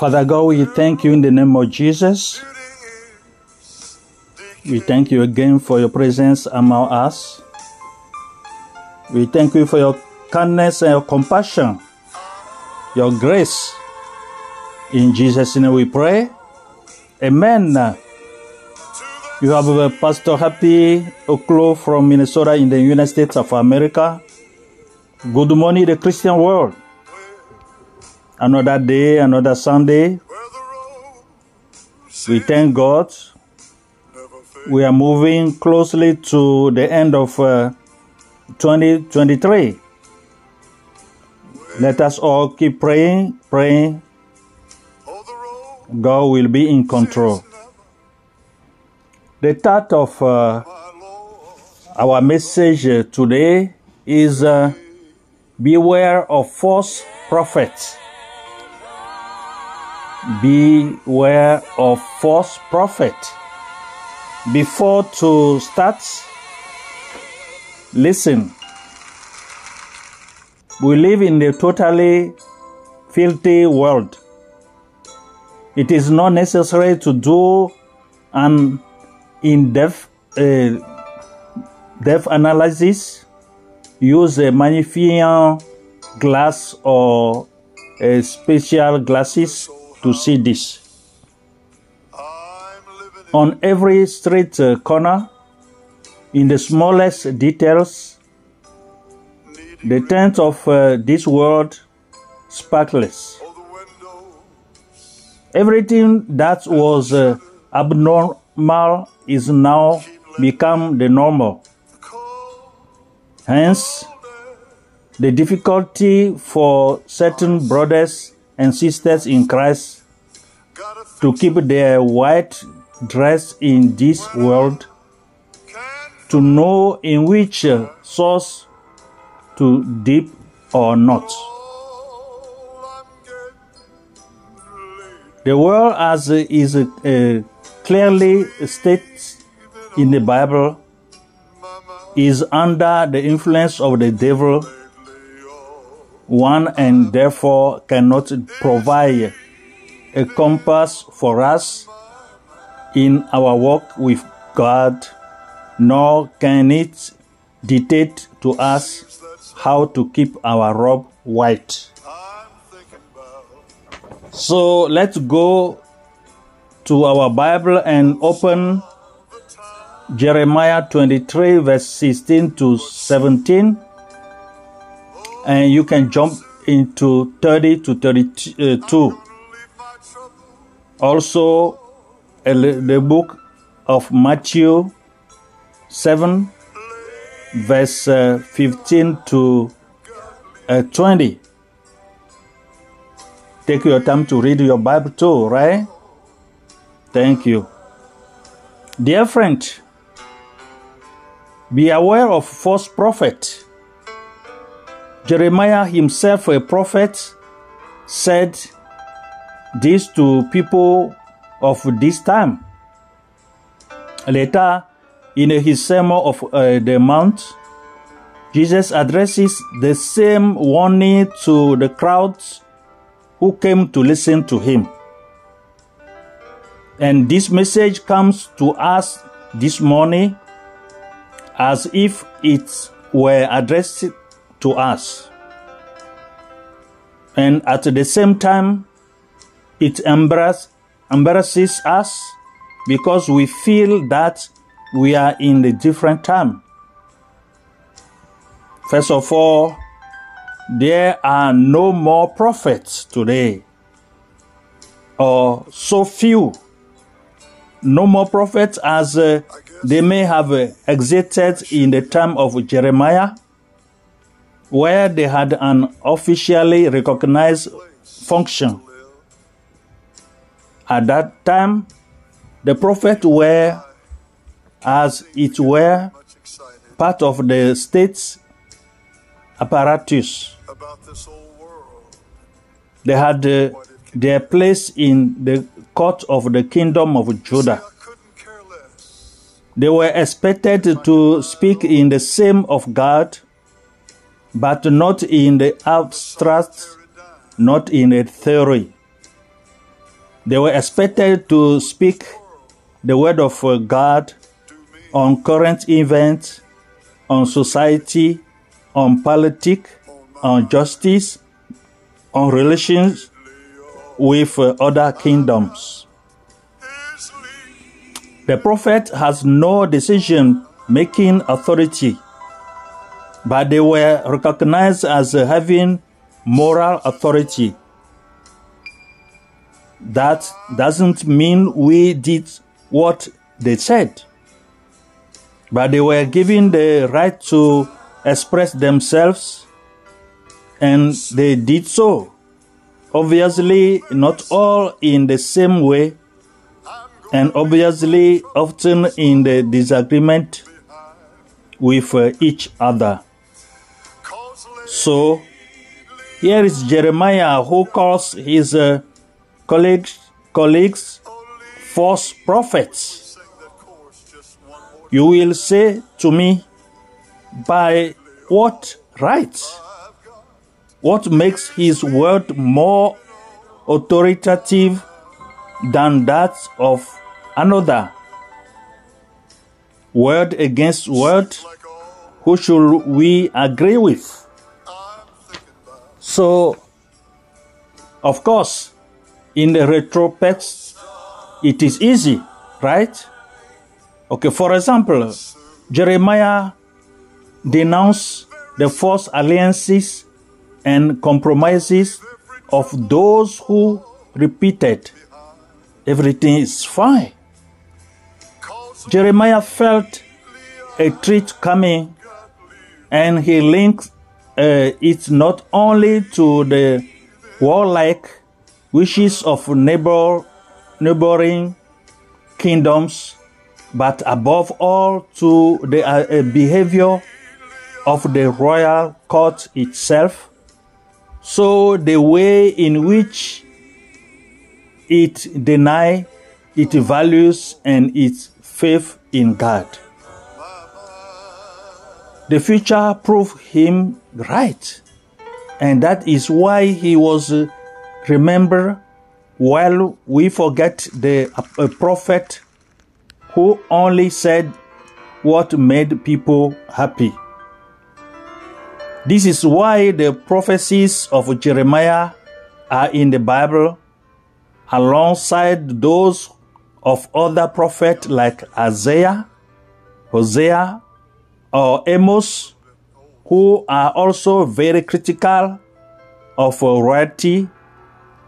Father God, we thank you in the name of Jesus. We thank you again for your presence among us. We thank you for your kindness and your compassion, your grace. In Jesus' name we pray. Amen. You have Pastor Happy Oklo from Minnesota in the United States of America. Good morning, the Christian world. Another day, another Sunday. We thank God. We are moving closely to the end of uh, 2023. Let us all keep praying, praying. God will be in control. The thought of uh, our message today is uh, beware of false prophets. Beware of false prophet. Before to start, listen. We live in a totally filthy world. It is not necessary to do an in-depth uh, depth analysis, use a magnifying glass or a special glasses to see this. On every street uh, corner, in the smallest details, the tent of uh, this world sparkles. Everything that was uh, abnormal is now become the normal. Hence, the difficulty for certain brothers and sisters in Christ to keep their white dress in this world, to know in which uh, source to dip or not. The world, as is uh, clearly stated in the Bible, is under the influence of the devil, one and therefore cannot provide a compass for us in our walk with God, nor can it dictate to us how to keep our robe white. So let's go to our Bible and open Jeremiah 23, verse 16 to 17. And you can jump into 30 to 32. Also, the book of Matthew 7, verse uh, 15 to uh, 20. Take your time to read your Bible too, right? Thank you. Dear friend, Be aware of false prophet. Jeremiah himself, a prophet, said this to people of this time. Later, in his Sermon of uh, the Mount, Jesus addresses the same warning to the crowds who came to listen to him. And this message comes to us this morning as if it were addressed to us. And at the same time, it embarrass, embarrasses us because we feel that we are in a different time. First of all, there are no more prophets today, or so few. No more prophets as uh, they may have uh, existed in the time of Jeremiah, where they had an officially recognized function. At that time, the prophets were, as it were, part of the state's apparatus. They had uh, their place in the court of the kingdom of Judah. They were expected to speak in the same of God, but not in the abstract, not in a theory. They were expected to speak the word of uh, God on current events, on society, on politics, on justice, on relations with uh, other kingdoms. The prophet has no decision making authority, but they were recognized as having moral authority. That doesn't mean we did what they said, but they were given the right to express themselves, and they did so. Obviously, not all in the same way, and obviously, often in the disagreement with uh, each other. So, here is Jeremiah who calls his uh, colleagues, colleagues false prophets. You will say to me, by what right? What makes his word more authoritative than that of another? Word against word, who should we agree with? So, of course, in the retrospect, it is easy, right? Okay, for example, Jeremiah denounced the false alliances and compromises of those who repeated everything is fine. Jeremiah felt a threat coming and he linked uh, it not only to the warlike wishes of neighbor, neighboring kingdoms, but above all to the uh, behavior of the royal court itself. So the way in which it deny its values and its faith in God. The future proved him right. And that is why he was uh, remembered while we forget the uh, prophet who only said what made people happy. This is why the prophecies of Jeremiah are in the Bible alongside those of other prophets like Isaiah, Hosea, or Amos, who are also very critical of royalty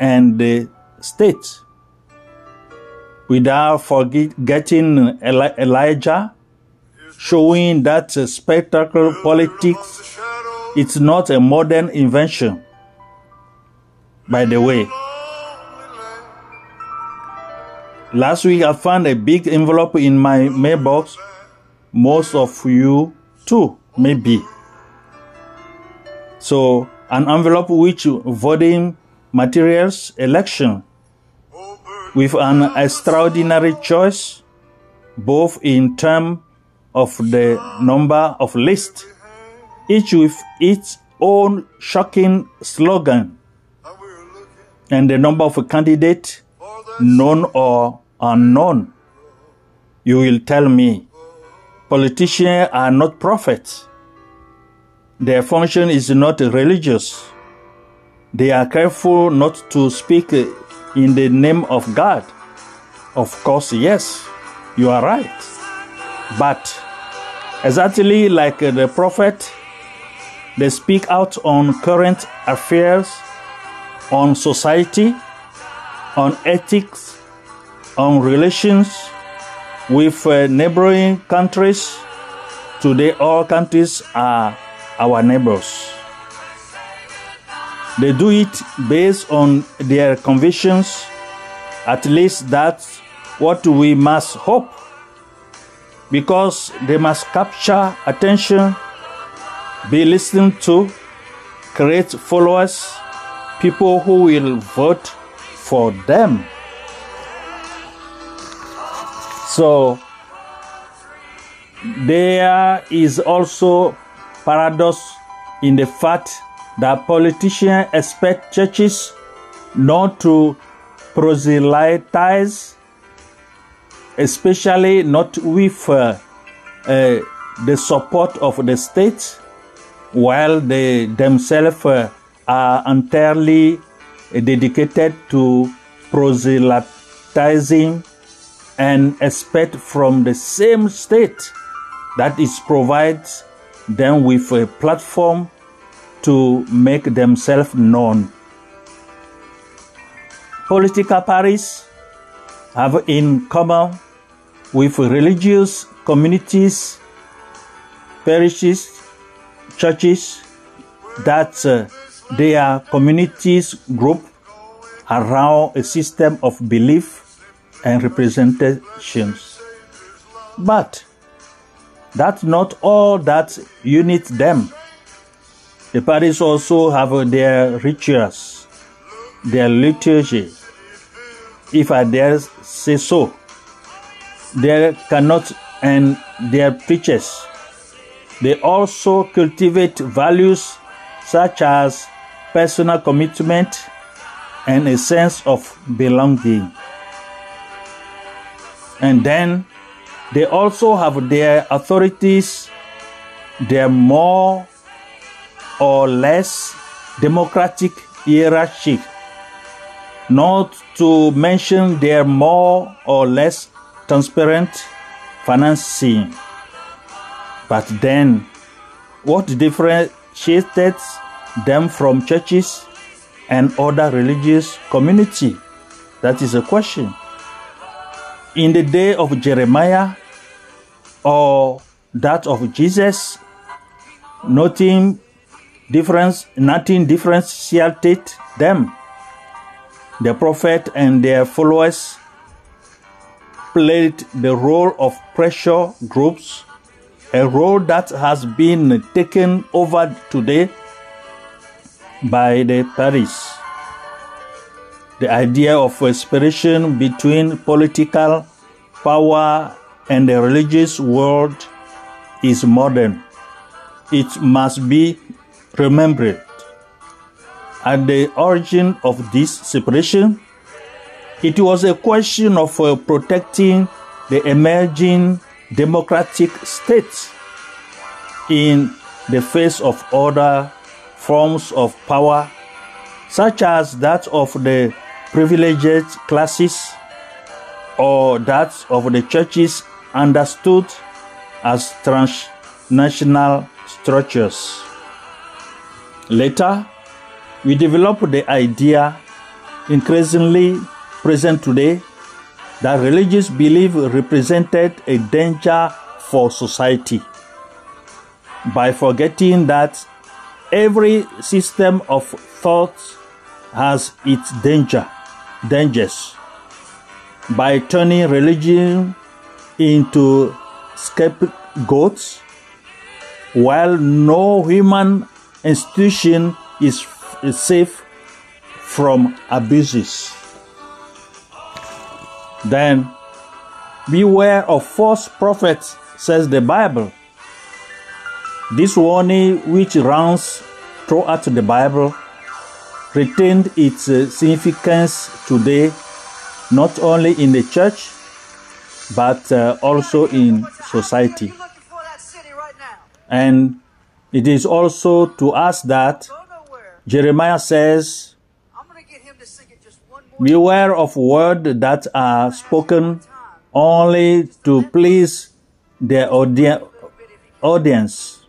and the state. Without forgetting Elijah, showing that spectacle politics it's not a modern invention, by the way. Last week, I found a big envelope in my mailbox most of you too, maybe. So, an envelope which voting materials election with an extraordinary choice, both in terms of the number of lists, each with its own shocking slogan, and the number of candidates, known or unknown. You will tell me, politicians are not prophets. Their function is not religious. They are careful not to speak in the name of God. Of course, yes, you are right. But exactly like the prophet, they speak out on current affairs, on society, on ethics, on relations with uh, neighboring countries. Today, all countries are our neighbors. They do it based on their convictions. At least that's what we must hope. Because they must capture attention, be listened to, create followers, people who will vote for them. So there is also paradox in the fact that politicians expect churches not to proselytize, especially not with uh, uh, the support of the state, while they themselves uh, are entirely dedicated to proselytizing and expect from the same state that is provides them with a platform to make themselves known. Political parties have in common with religious communities, parishes, churches that uh, they are communities group around a system of belief and representations. But that's not all that units them. The parties also have their rituals, their liturgy, if I dare say so. They cannot, and their preachers. They also cultivate values such as personal commitment and a sense of belonging. And then they also have their authorities, their more or less democratic hierarchy, not to mention their more or less transparent financing. But then, what differentiates them from churches and other religious community? That is a question. In the day of Jeremiah or that of Jesus, nothing difference, nothing differentiated them. The prophet and their followers played the role of pressure groups, a role that has been taken over today by the Paris. The idea of separation between political power and the religious world is modern. It must be remembered. At the origin of this separation, it was a question of uh, protecting the emerging democratic states in the face of other forms of power, such as that of the privileged classes or that of the churches understood as transnational structures. Later, we developed the idea, increasingly present today, that religious belief represented a danger for society. By forgetting that every system of thought has its danger, dangers. By turning religion into scapegoats while no human institution is, is safe from abuses. Then beware of false prophets, says the Bible. This warning, which runs throughout the Bible, retained its uh, significance today, not only in the church, but uh, also in society. You looking for that city right now? And it is also to us that Jeremiah says, Beware of words that are spoken only to please their audi- audience.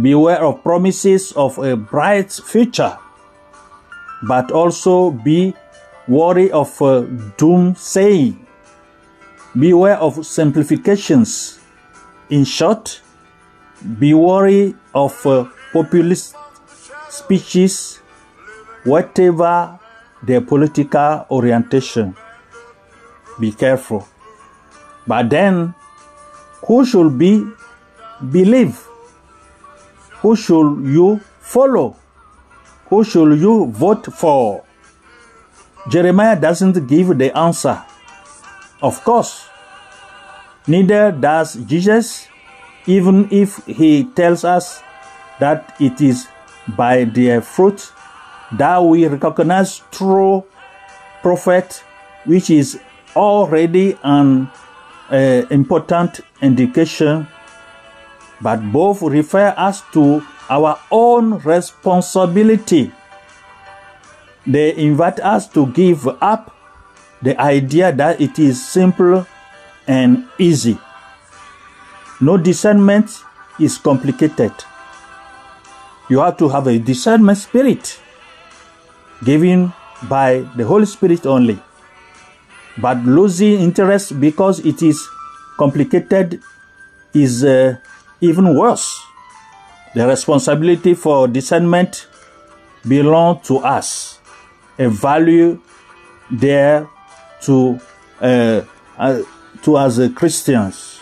Beware of promises of a bright future, but also be wary of uh, doomsaying. Beware of simplifications. In short, be wary of uh, populist speeches, whatever their political orientation. Be careful. But then, who should be believe? Who should you follow? Who should you vote for? Jeremiah doesn't give the answer. Of course, neither does Jesus, even if he tells us that it is by their fruit that we recognize true prophet, which is already an uh, important indication, but both refer us to our own responsibility. They invite us to give up the idea that it is simple and easy. No discernment is complicated. You have to have a discernment spirit given by the Holy Spirit only. But losing interest because it is complicated is uh, even worse. The responsibility for discernment belongs to us, a value there to uh, uh, to as Christians.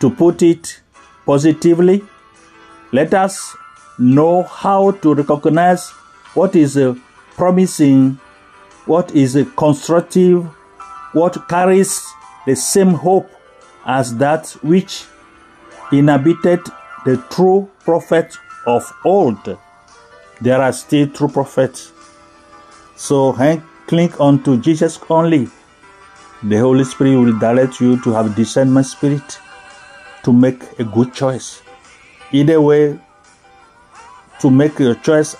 To put it positively, let us know how to recognize what is uh, promising, what is uh, constructive, what carries the same hope as that which inhabited the true prophets of old. There are still true prophets. So hang, cling on to Jesus only. The Holy Spirit will direct you to have discernment spirit to make a good choice. Either way, to make a choice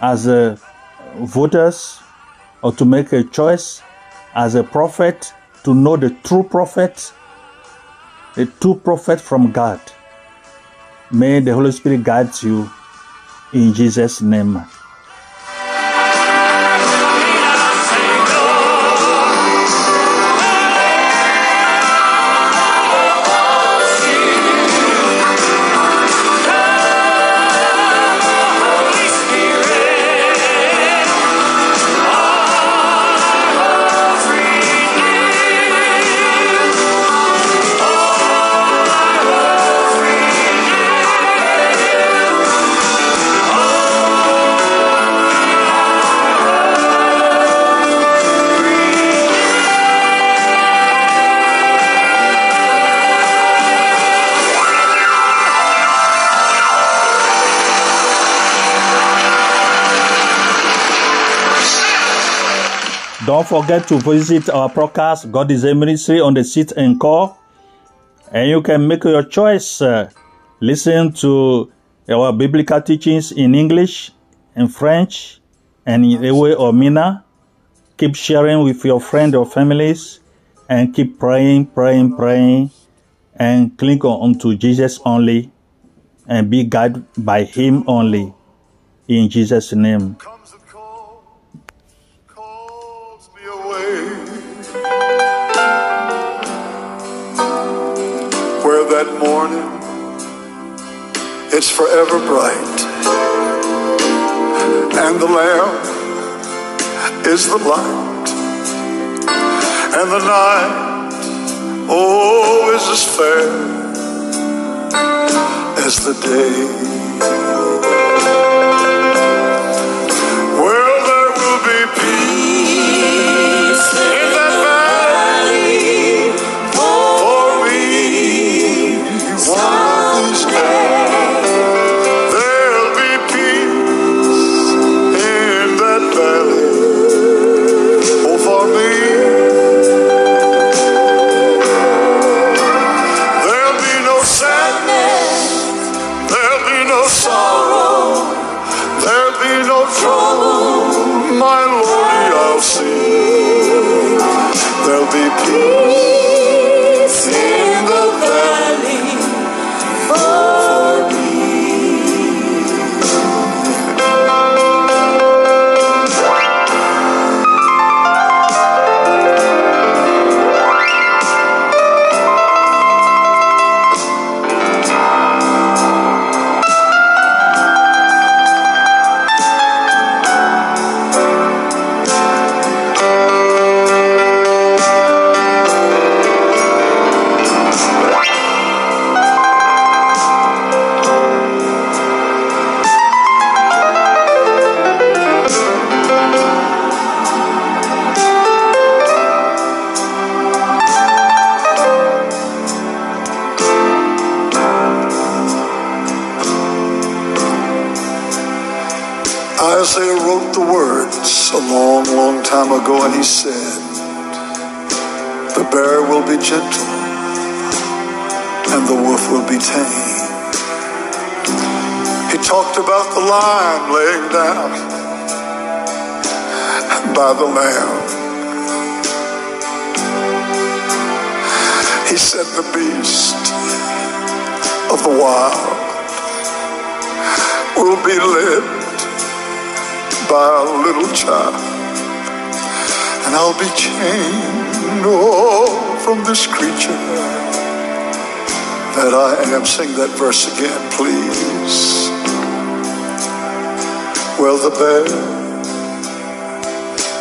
as a voters or to make a choice as a prophet to know the true prophet, the true prophet from God. May the Holy Spirit guide you in Jesus' name. Don't forget to visit our podcast, God is Able Ministry, on the seat and call. And you can make your choice. uh, listen to our biblical teachings in English, in French, and in Ewe or Mina. Keep sharing with your friends or families, and keep praying, praying, praying, and cling on to Jesus only, and be guided by Him only. In Jesus' name. Forever bright, and the Lamb is the light, and the night, oh, is as fair as the day. Well, there will be peace in that valley for me. Said, The bear will be gentle, and the wolf will be tame. He talked about the lion laying down by the lamb. He said, The beast of the wild will be led by a little child, and I'll be chained oh, from this creature that I am. Sing that verse again, please. Well, the bear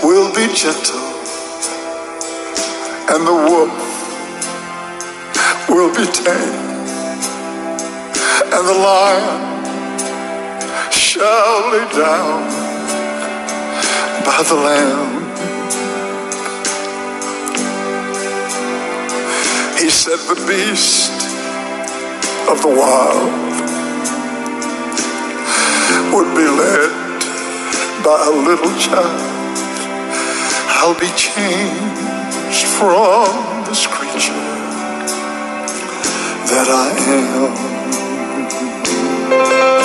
will be gentle, and the wolf will be tame, and the lion shall lay down by the Lamb. He said, The beast of the wild would be led by a little child. I'll be changed from this creature that I am.